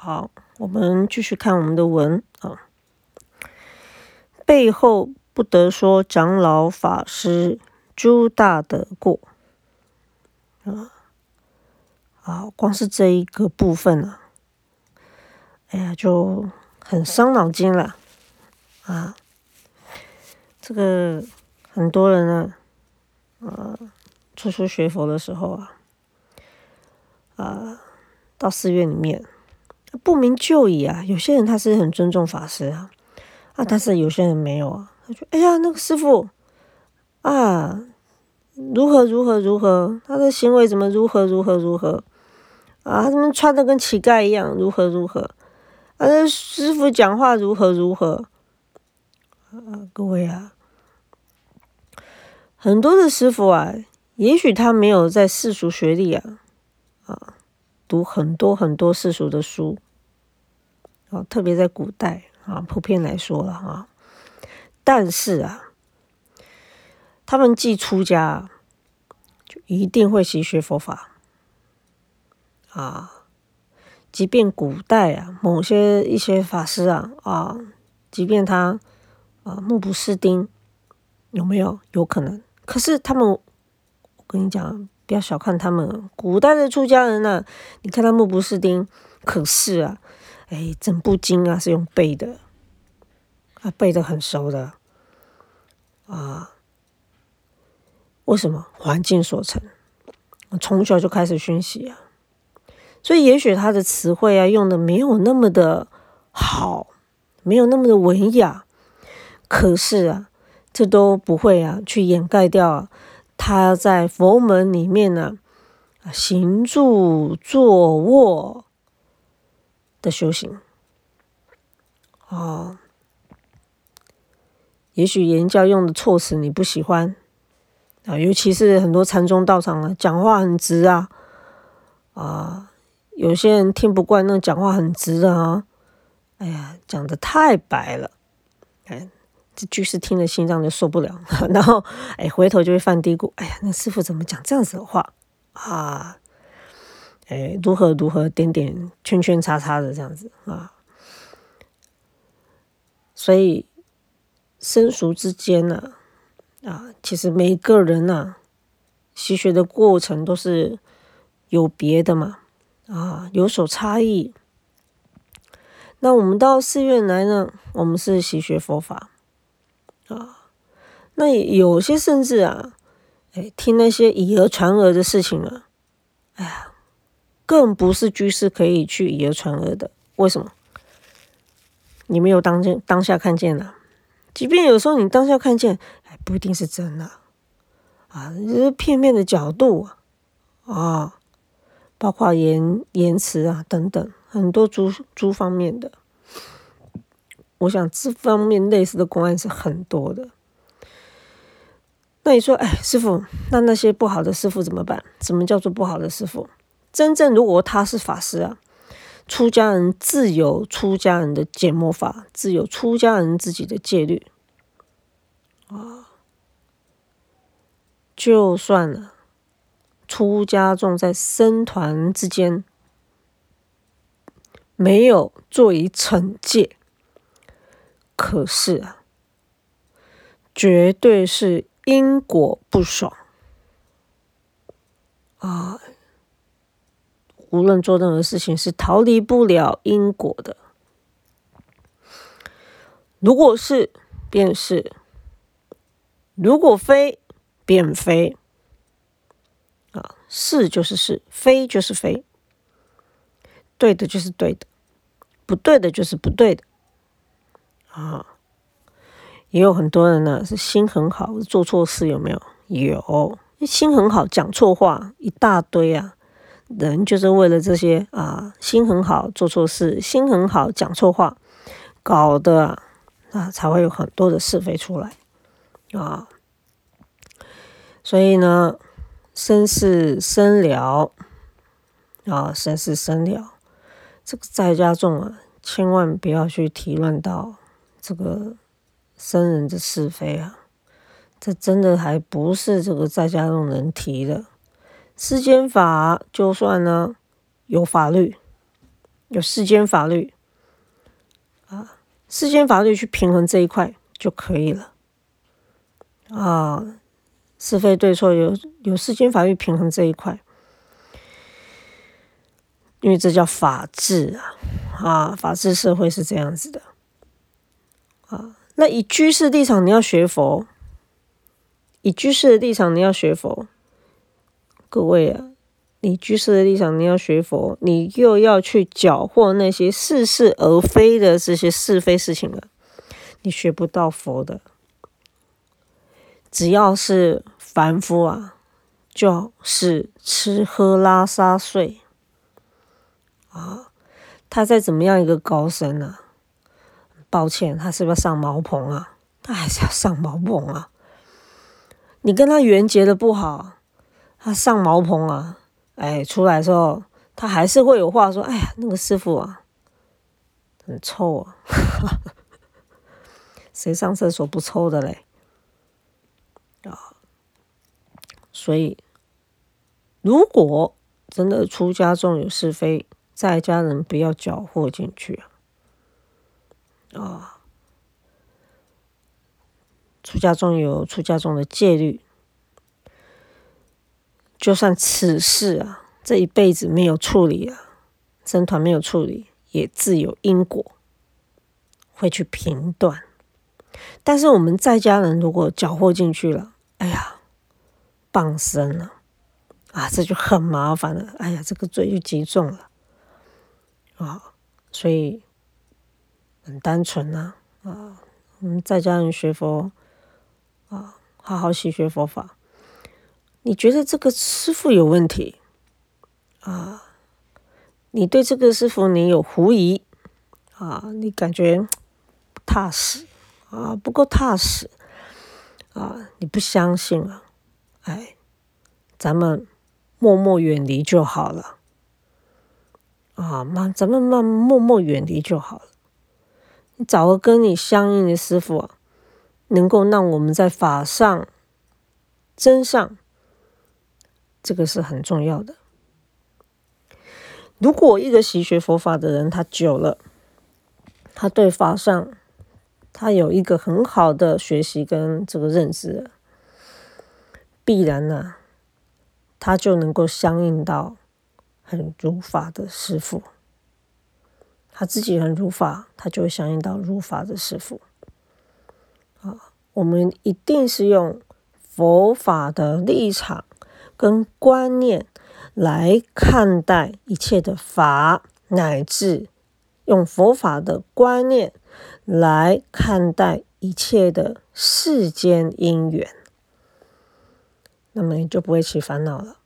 好，我们继续看我们的文啊。背后不得说长老法师诸大的过啊啊，光是这一个部分啊，哎呀，就很伤脑筋了啊。这个很多人呢，呃，初初学佛的时候啊，啊，到寺院里面不明就里啊，有些人他是很尊重法师啊。啊！但是有些人没有啊，他说：“哎呀，那个师傅啊，如何如何如何，他的行为怎么如何如何如何啊？他怎么穿的跟乞丐一样？如何如何？啊，那师傅讲话如何如何？啊，各位啊，很多的师傅啊，也许他没有在世俗学历啊，啊，读很多很多世俗的书，啊，特别在古代。”啊，普遍来说了啊，但是啊，他们既出家，就一定会习学佛法啊。即便古代啊，某些一些法师啊啊，即便他啊目不识丁，有没有有可能？可是他们，我跟你讲，不要小看他们，古代的出家人呢，你看他目不识丁，可是啊。哎，整部经啊是用背的，啊背的很熟的，啊，为什么？环境所成，我从小就开始熏习啊，所以也许他的词汇啊用的没有那么的好，没有那么的文雅，可是啊，这都不会啊去掩盖掉他在佛门里面呢，行住坐卧。的修行，哦，也许言教用的措辞你不喜欢啊，尤其是很多禅宗道场啊，讲话很直啊，啊，有些人听不惯那讲话很直的啊，哎呀，讲的太白了，哎，这居士听了心脏就受不了，然后哎，回头就会犯嘀咕，哎呀，那师傅怎么讲这样子的话啊？哎，如何如何点点圈圈叉叉的这样子啊？所以生熟之间呢，啊，其实每个人呢，习学的过程都是有别的嘛，啊，有所差异。那我们到寺院来呢，我们是习学佛法，那有些甚至啊，哎，听那些以讹传讹的事情啊，哎呀。更不是居士可以去以讹传讹的，为什么？你没有当见当下看见了，即便有时候你当下看见，哎不一定是真的啊，这是片面的角度啊，包括言言辞啊等等，很多诸诸方面的。我想这方面类似的公案是很多的。那你说，哎，师傅，那那些不好的师傅怎么办？什么叫做不好的师傅？真正如果他是法师啊，出家人自有出家人的解魔法，自有出家人自己的戒律啊。就算了，出家众在僧团之间没有做以惩戒，可是啊，绝对是因果不爽啊。无论做任何事情，是逃离不了因果的。如果是，便是；如果非，便非。啊，是就是是，非就是非。对的就是对的，不对的就是不对的。啊，也有很多人呢，是心很好，做错事有没有？有，心很好，讲错话一大堆啊。人就是为了这些啊，心很好，做错事；心很好，讲错话，搞得啊，才会有很多的是非出来啊。所以呢，生是生了啊，生是生了，这个在家众啊，千万不要去提乱到这个生人的是非啊，这真的还不是这个在家众能提的。世间法就算呢有法律有世间法律。啊，世间法律去平衡这一块就可以了。啊，是非对错有有世间法律平衡这一块，因为这叫法治啊。啊，法治社会是这样子的。啊。那以居士立场，你要学佛；以居士的立场，你要学佛。各位啊，你居士的立场，你要学佛，你又要去缴获那些似是而非的这些是非事情了，你学不到佛的。只要是凡夫啊，就是吃喝拉撒睡啊，他再怎么样一个高僧呢？抱歉，他是不是上茅棚啊？他还是要上茅棚啊！你跟他缘结的不好，他上茅棚啊！哎，出来之后，他还是会有话说：“哎呀，那个师傅啊，很臭啊！谁上厕所不臭的嘞？”啊，所以，如果真的出家众有是非，在家人不要搅和进去啊！啊，出家中有出家中的戒律，就算此事啊，这一辈子没有处理啊，僧团没有处理，也自有因果会去评断。但是我们在家人如果搅和进去了，哎呀，傍身了啊，这就很麻烦了。哎呀，这个罪就极重了啊，所以。很单纯呐，啊，我们在家人学佛，啊，好好习学佛法。你觉得这个师傅有问题，啊，你对这个师傅你有狐疑，啊，你感觉不踏实，啊，不够踏实，啊，你不相信啊，哎，咱们默默远离就好了，啊，慢，咱们慢默默远离就好了。找个跟你相应的师傅，能够让我们在法上真上，这个是很重要的。如果一个习学佛法的人，他久了，他对法上他有一个很好的学习跟这个认知，必然呢，他就能够相应到很如法的师傅。他自己很如法，他就会相应到如法的师傅。啊，我们一定是用佛法的立场跟观念来看待一切的法，乃至用佛法的观念来看待一切的世间因缘，那么你就不会起烦恼了。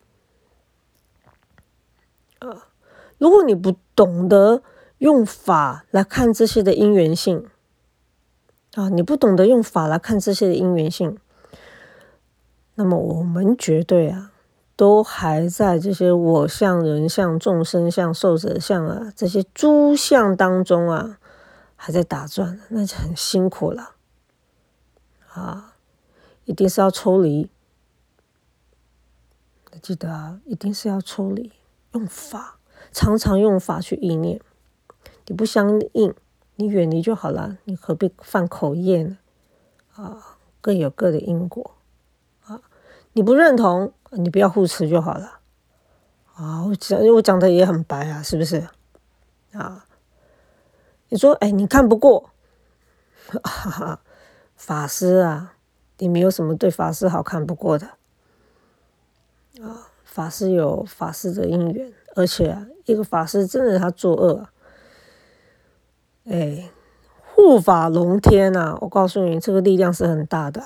啊，如果你不懂得。用法来看这些的因缘性啊，你不懂得用法来看这些的因缘性，那么我们绝对啊，都还在这些我相、人相、众生相、寿者相啊这些诸相当中啊，还在打转，那就很辛苦了啊！一定是要抽离，记得啊，一定是要抽离，用法，常常用法去意念。你不相应，你远离就好了。你何必犯口业呢？啊，各有各的因果啊。你不认同，你不要护持就好了。啊，我讲我讲的也很白啊，是不是？啊，你说，哎，你看不过，哈哈，法师啊，你没有什么对法师好看不过的。啊，法师有法师的因缘，而且，一个法师真的他作恶啊。哎，护法龙天呐！我告诉你，这个力量是很大的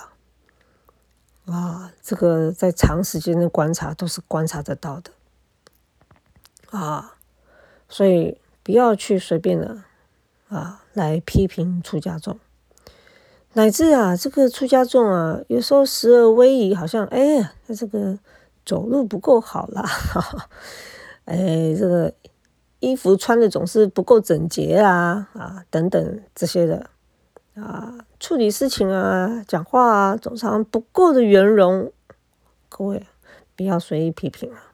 啊！这个在长时间的观察都是观察得到的啊！所以不要去随便的啊来批评出家众，乃至啊这个出家众啊，有时候时而威仪，好像哎，他这个走路不够好啦，哎，这个。衣服穿的总是不够整洁啊啊等等这些的啊，处理事情啊，讲话啊，总常不够的圆融，各位不要随意批评啊！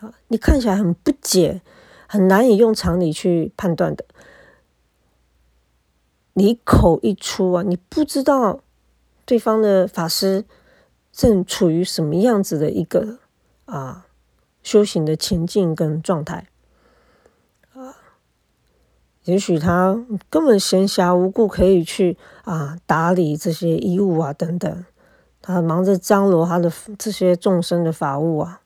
啊，你看起来很不解很难以用常理去判断的。你口一出啊，你不知道对方的法师正处于什么样子的一个啊修行的情境跟状态，也许他根本闲暇无故可以去啊打理这些衣物啊等等，他忙着张罗他的这些众生的法务啊，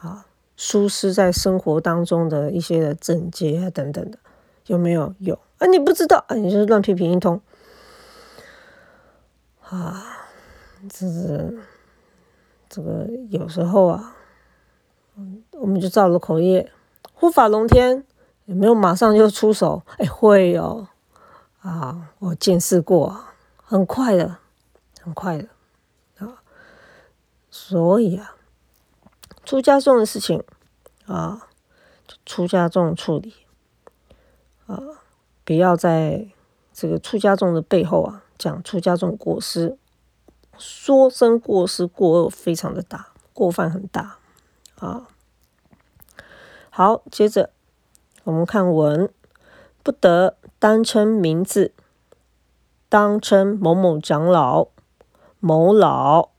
啊舒适在生活当中的一些的整洁啊等等的，有没有？有。啊，你不知道啊，你就是乱批评一通啊！这是这个有时候啊，我们就造了口业，护法龙天有没有马上就出手？哎，会哦啊，我见识过，很快的，很快的啊。所以啊，出家众的事情啊，出家众处理啊。不要在这个出家众的背后啊讲出家众过失，说真过失过恶非常的大，过犯很大啊。好，接着我们看文，不得单称名字，当称某某长老、某老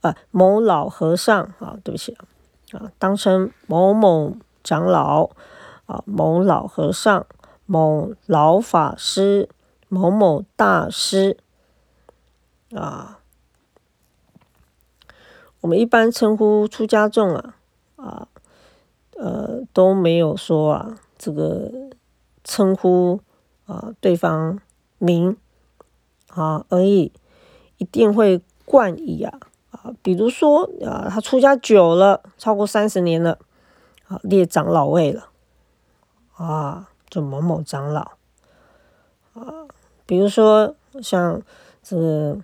啊、某老和尚啊，对不起啊，啊，当称某某长老啊、某老和尚。某老法师、某某大师啊，我们一般称呼出家众啊，啊，呃，都没有说啊，这个称呼啊对方名啊而已，一定会冠以啊啊，比如说啊，他出家久了，超过三十年了，啊，列长老位了，啊。就某某长老啊，比如说像这个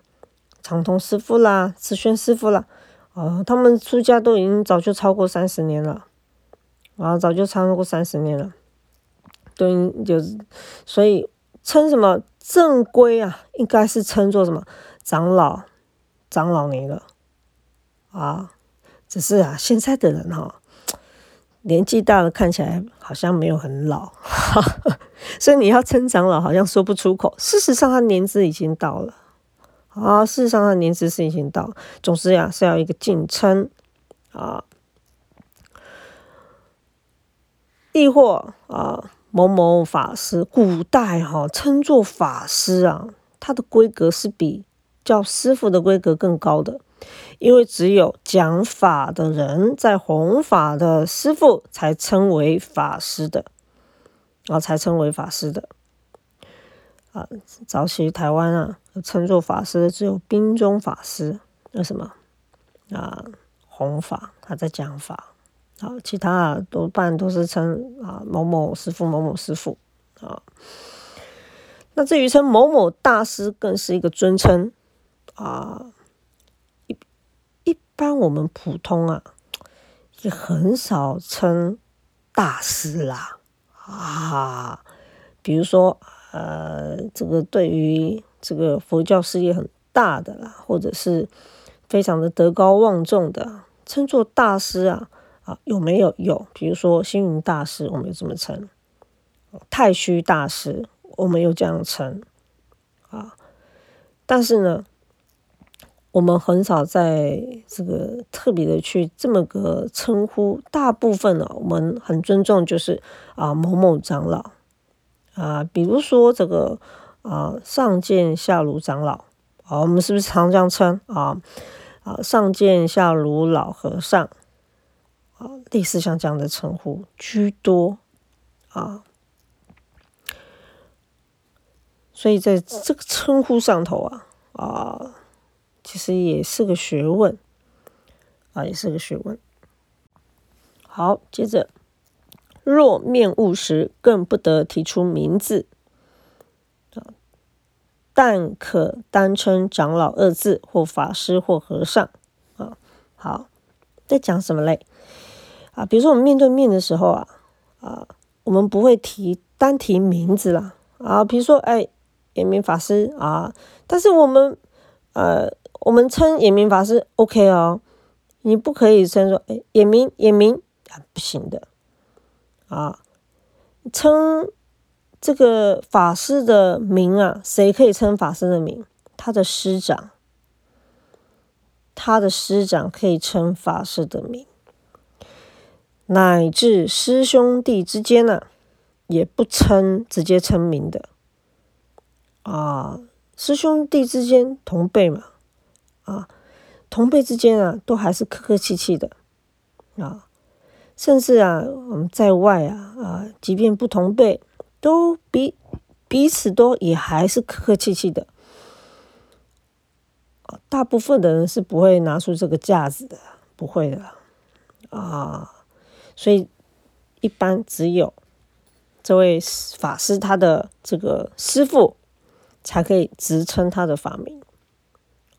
长通师傅啦、慈轩师傅啦，啊，他们出家都已经早就超过三十年了，啊，早就超过三十年了，都就是所以称什么正规啊，应该是称作什么长老、长老年了，啊，只是啊，现在的人哈。年纪大了，看起来好像没有很老，所以你要称长老，好像说不出口。事实上，他年资已经到了啊。事实上，他年资是已经到。总之呀，是要一个敬称啊，亦或啊某某法师。古代哈称作法师啊，他的规格是比叫师傅的规格更高的。因为只有讲法的人，在弘法的师傅才称为法师的，啊，才称为法师的。啊，早期台湾啊，称作法师的只有兵中法师，为什么？啊，弘法，他在讲法。啊，其他啊，多半都是称啊某某师傅、某某师傅。啊，那至于称某某大师，更是一个尊称。啊。一一般我们普通啊，也很少称大师啦啊。比如说，呃，这个对于这个佛教事业很大的啦，或者是非常的德高望重的，称作大师啊啊，有没有？有。比如说星云大师，我们有这么称；太虚大师，我们又这样称啊。但是呢？我们很少在这个特别的去这么个称呼，大部分呢，我们很尊重，就是啊某某长老啊，比如说这个啊上见下如长老啊，我们是不是常这样称啊啊上见下如老和尚啊，类似像这样的称呼居多啊，所以在这个称呼上头啊啊。其实也是个学问啊，也是个学问。好，接着，若面误时，更不得提出名字啊，但可单称长老二字，或法师，或和尚啊。好，在讲什么嘞？啊，比如说我们面对面的时候啊，啊，我们不会提单提名字啦啊，比如说哎，延明法师啊，但是我们呃。我们称眼明法师 OK 哦，你不可以称说哎眼明眼明啊不行的啊，称这个法师的名啊，谁可以称法师的名？他的师长，他的师长可以称法师的名，乃至师兄弟之间呢，也不称直接称名的啊。师兄弟之间同辈嘛，啊，同辈之间啊，都还是客客气气的啊。甚至啊，我们在外啊啊，即便不同辈，都彼彼此都也还是客客气气的。大部分的人是不会拿出这个架子的，不会的啊。所以一般只有这位法师他的这个师傅才可以直称他的法名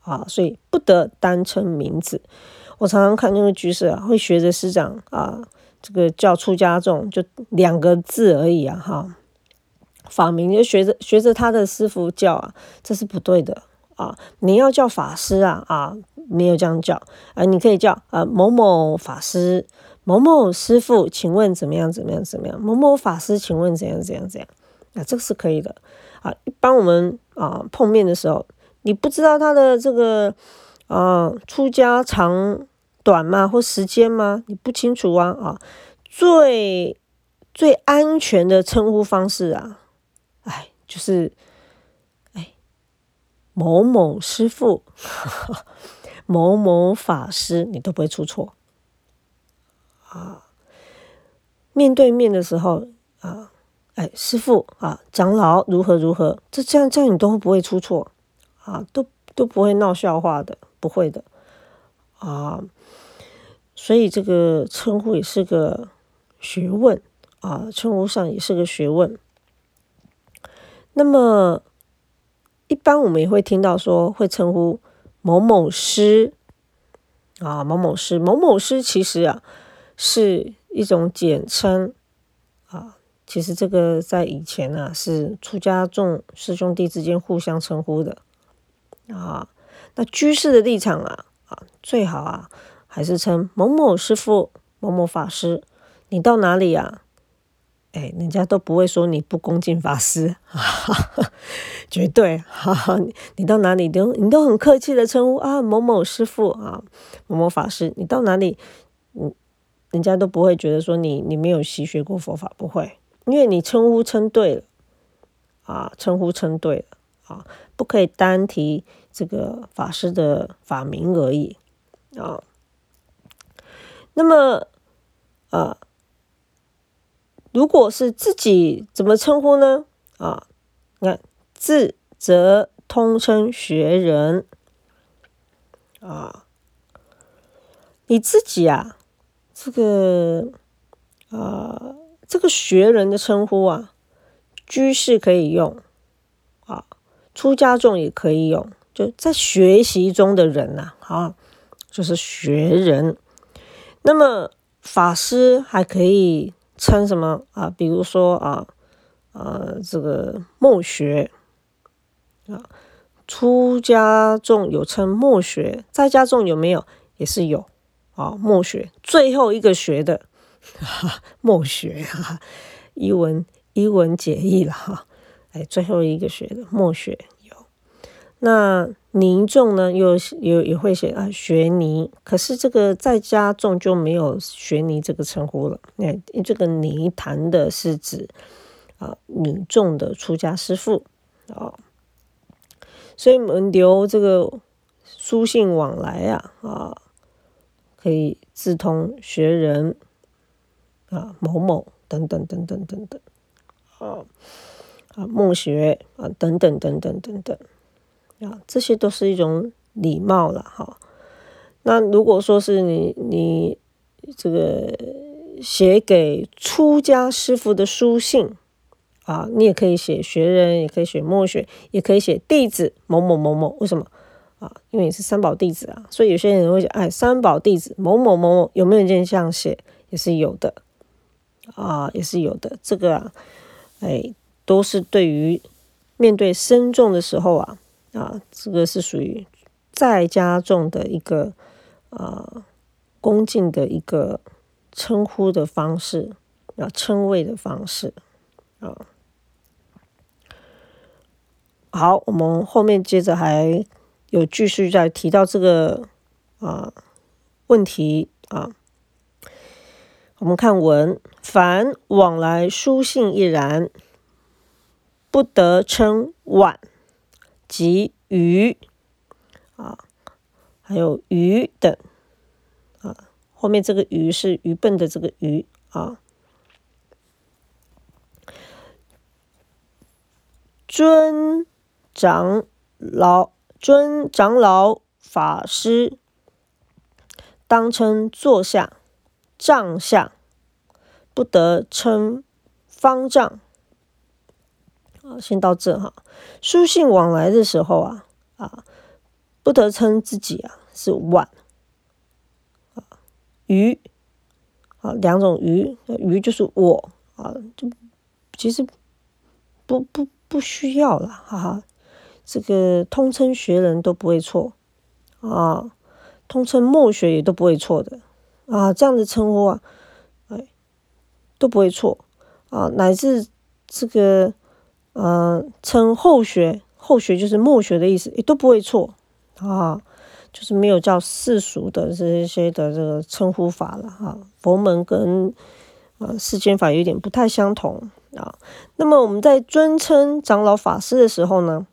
啊，所以不得单称名字。我常常看那个居士啊，会学着师长啊，这个叫出家众，就两个字而已啊，哈，法名就学着学着他的师傅叫啊，这是不对的啊。你要叫法师啊啊，没有这样叫啊，你可以叫啊某某法师、某某师傅，请问怎么样？怎么样？怎么样？某某法师，请问怎样？怎样？怎样？啊，这个是可以的啊。一般我们啊碰面的时候，你不知道他的这个。啊，出家长短吗？或时间吗？你不清楚啊！啊，最最安全的称呼方式啊，哎，就是哎，某某师傅，某某法师，你都不会出错啊。面对面的时候啊，哎，师傅啊，长老如何如何，这这样这样你都不会出错啊，都都不会闹笑话的。不会的啊，所以这个称呼也是个学问啊，称呼上也是个学问。那么，一般我们也会听到说会称呼某某师啊，某某师，某某师其实啊是一种简称啊。其实这个在以前呢是出家众师兄弟之间互相称呼的啊。那居士的立场啊，啊，最好啊，还是称某某师傅、某某法师。你到哪里呀？哎，人家都不会说你不恭敬法师，绝对。哈哈，你到哪里都你都很客气的称呼啊，某某师傅啊，某某法师。你到哪里，嗯，人家都不会觉得说你你没有习学过佛法，不会，因为你称呼称对了啊，称呼称对了啊，不可以单提。这个法师的法名而已啊。那么，啊，如果是自己怎么称呼呢？啊，你看字则通称学人啊。你自己啊，这个啊，这个学人的称呼啊，居士可以用啊，出家众也可以用。就在学习中的人呐，啊，就是学人。那么法师还可以称什么啊？比如说啊，呃，这个墨学啊，出家众有称墨学，在家众有没有？也是有啊，墨学最后一个学的墨学，一文一文解义了哈。哎，最后一个学的墨学有。那尼众呢？又有也会写啊，学尼。可是这个在家众就没有学尼这个称呼了。那这个尼谈的是指啊女众的出家师父啊。所以我们留这个书信往来啊啊，可以自通学人啊某某等等等等等等啊啊梦学啊等等等等等等。啊，这些都是一种礼貌了哈。那如果说是你你这个写给出家师傅的书信啊，你也可以写学人，也可以写默学，也可以写弟子某某某某。为什么啊？因为你是三宝弟子啊，所以有些人会讲，哎，三宝弟子某某某某有没有人这样写？也是有的啊，也是有的。这个啊，哎，都是对于面对僧众的时候啊。啊，这个是属于在家众的一个啊恭敬的一个称呼的方式啊称谓的方式啊。好，我们后面接着还有继续在提到这个啊问题啊。我们看文，凡往来书信亦然，不得称晚及愚啊，还有愚等啊。后面这个愚是愚笨的这个愚啊。尊。长老、尊长老、法师，当称坐下、帐下，不得称方丈。啊，先到这哈。书信往来的时候啊，啊，不得称自己啊是晚啊，鱼啊两种鱼，鱼就是我啊，就其实不不不需要了，哈哈。这个通称学人都不会错啊，通称默学也都不会错的啊，这样的称呼啊，哎都不会错啊，乃至这个呃称后学，后学就是默学的意思，也都不会错啊，就是没有叫世俗的这些的这个称呼法了哈，佛门跟啊世间法有点不太相同啊。那么我们在尊称长老法师的时候呢？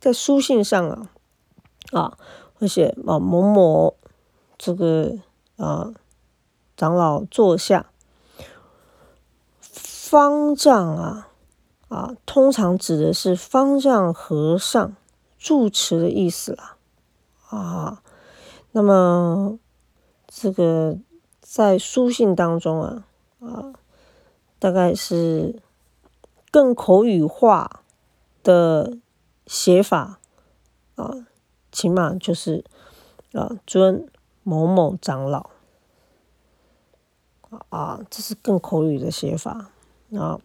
在书信上啊，啊，会写啊某某这个啊长老坐下，方丈啊啊，通常指的是方丈和尚住持的意思啦啊。那么这个在书信当中啊啊，大概是更口语化的。写法啊，起码就是啊，尊某某长老啊，这是更口语的写法啊。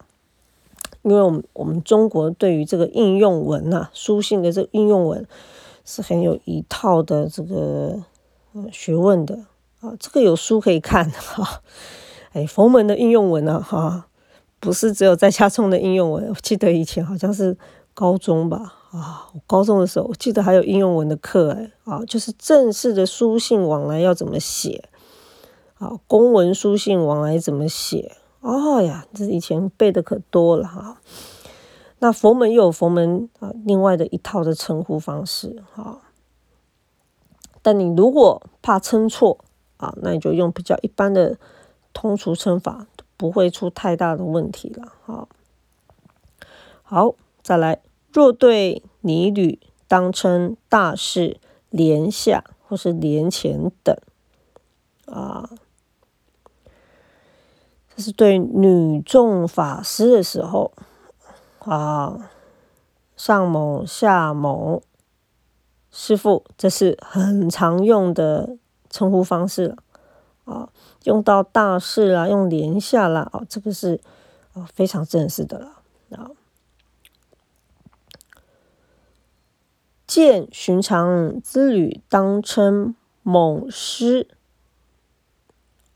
因为我们我们中国对于这个应用文呐，书信的这个应用文是很有一套的这个学问的啊。这个有书可以看 哈。哎，佛门的应用文呢，哈，不是只有在家中的应用文。我记得以前好像是高中吧。啊，我高中的时候，我记得还有应用文的课哎，啊，就是正式的书信往来要怎么写，啊，公文书信往来怎么写，哦呀，这以前背的可多了哈。那佛门又有佛门啊，另外的一套的称呼方式哈。但你如果怕称错啊，那你就用比较一般的通俗称法，不会出太大的问题了哈。好，再来。若对尼女，当称大事、莲下或是莲前等，啊，这是对女众法师的时候，啊，上某、下某师傅，这是很常用的称呼方式了，啊，用到大事啦，用莲下啦，啊，这个是啊非常正式的了，啊。见寻常之旅，当称某师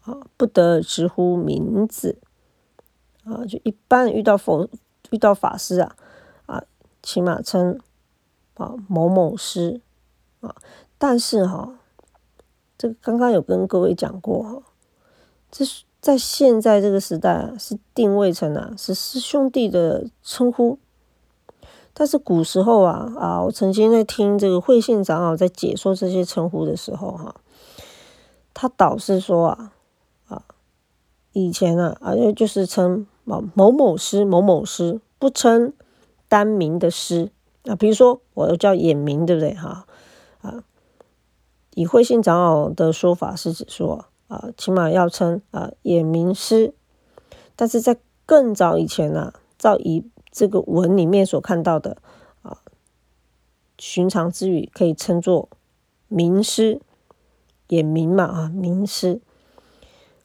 啊，不得直呼名字啊。就一般遇到佛、遇到法师啊啊，起码称啊某某师啊。但是哈，这个刚刚有跟各位讲过哈，这是在现在这个时代啊，是定位成啊是师兄弟的称呼。但是古时候啊啊，我曾经在听这个慧信长老在解说这些称呼的时候哈，他导师说啊啊，以前啊啊就是称某某某师某某师，不称单名的师啊，比如说我叫眼明，对不对哈啊？以慧信长老的说法是指说啊，起码要称啊眼明师，但是在更早以前呢，照以这个文里面所看到的啊，寻常之语可以称作名师，也名嘛啊，名师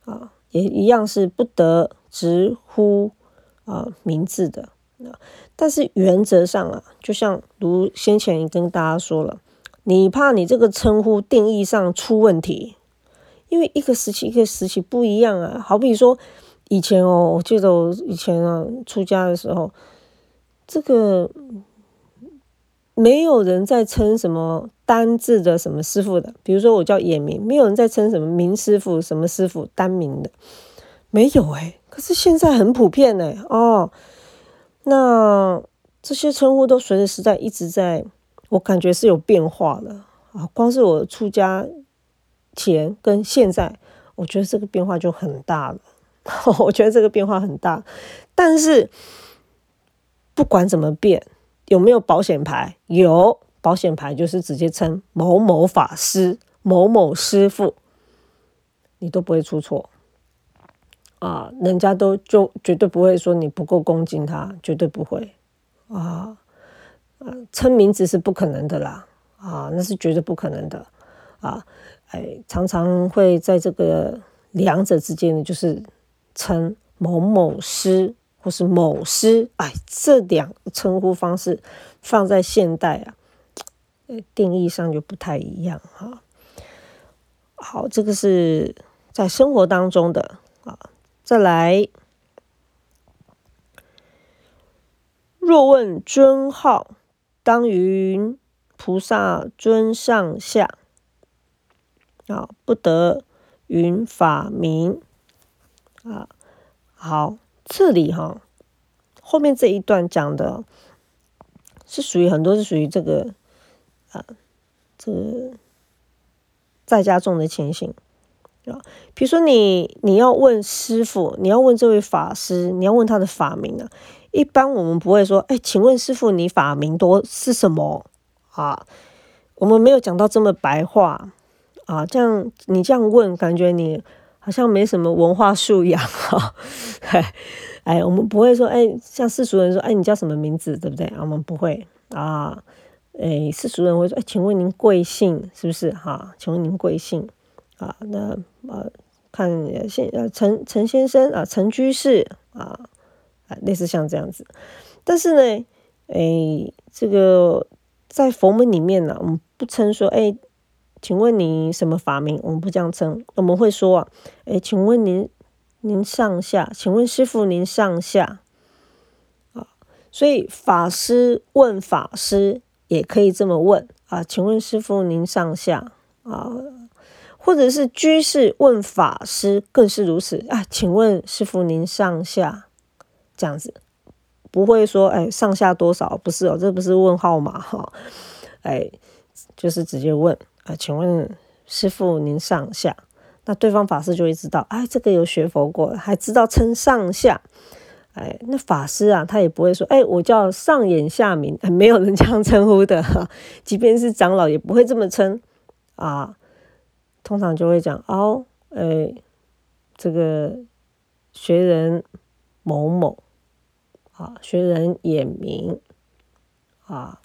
啊，也一样是不得直呼啊名字的啊。但是原则上啊，就像如先前也跟大家说了，你怕你这个称呼定义上出问题，因为一个时期一个时期不一样啊。好比说以前哦，我记得我以前啊出家的时候，这个没有人在称什么单字的什么师傅的，比如说我叫野明，没有人在称什么明师傅什么师傅单名的，没有哎。可是现在很普遍呢，哦，那这些称呼都随着时代一直在，我感觉是有变化的啊。光是我出家前跟现在，我觉得这个变化就很大了。我觉得这个变化很大，但是不管怎么变，有没有保险牌？有保险牌就是直接称某某法师、某某师傅，你都不会出错。啊，人家都就绝对不会说你不够恭敬他，绝对不会啊。呃，称名字是不可能的啦，啊，那是绝对不可能的啊。哎，常常会在这个两者之间呢，就是称某某师或是某师，哎，这两个称呼方式放在现代啊，定义上就不太一样哈。好，这个是在生活当中的啊。再来，若问尊号，当云菩萨尊上下。啊，不得云法名。啊，好，这里哈，后面这一段讲的，是属于很多是属于这个啊，这个在家众的情形。啊，比如说你你要问师傅，你要问这位法师，你要问他的法名啊。一般我们不会说，哎，请问师傅，你法名多是什么啊？我们没有讲到这么白话啊。这样你这样问，感觉你好像没什么文化素养哈。哎，我们不会说，哎，像世俗人说，哎，你叫什么名字，对不对？我们不会啊。哎，世俗人会说，哎，请问您贵姓？是不是哈？请问您贵姓？啊，那呃，看先呃陈陈先生啊，陈居士啊，啊，类似像这样子。但是呢，哎，这个在佛门里面呢，我们不称说，哎，请问你什么法名？我们不这样称，我们会说啊，哎，请问您您上下？请问师傅您上下？啊，所以法师问法师也可以这么问啊，请问师傅您上下？啊。或者是居士问法师，更是如此啊？请问师傅您上下这样子，不会说哎上下多少？不是哦，这不是问号码哈，哎，就是直接问啊？请问师傅您上下？那对方法师就会知道，哎，这个有学佛过，还知道称上下。哎，那法师啊，他也不会说，哎，我叫上眼下明，没有人这样称呼的哈。即便是长老，也不会这么称啊。通常就会讲哦，哎，这个学人某某啊，学人眼明啊，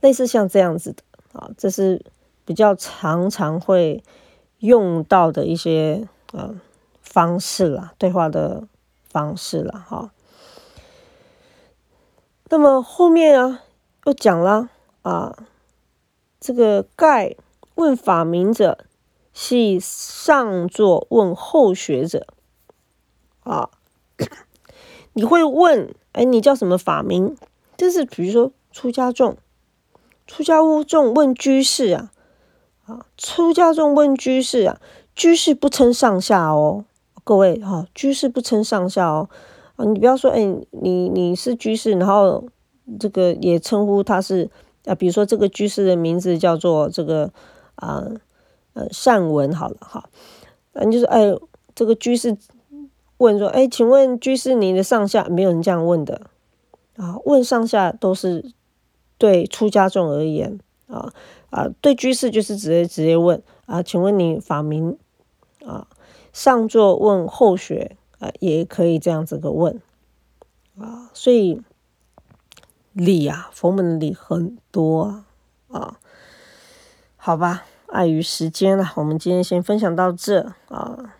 类似像这样子的啊，这是比较常常会用到的一些呃方式啦，对话的方式了哈。那么后面啊，又讲了啊，这个盖。问法名者，系上座问后学者。啊，你会问，哎，你叫什么法名？就是比如说出家众，出家屋众问居士啊，啊，出家众问居士啊，居士不称上下哦，各位哈，居士不称上下哦，啊，你不要说，哎，你你是居士，然后这个也称呼他是啊，比如说这个居士的名字叫做这个。啊，呃，善文好了哈，嗯，就是哎，这个居士问说，哎，请问居士您的上下没有人这样问的啊？问上下都是对出家众而言啊啊，对居士就是直接直接问啊，请问你法名啊？上座问后学啊，也可以这样子个问啊，所以礼啊，佛门的礼很多啊啊。好吧，碍于时间了，我们今天先分享到这啊。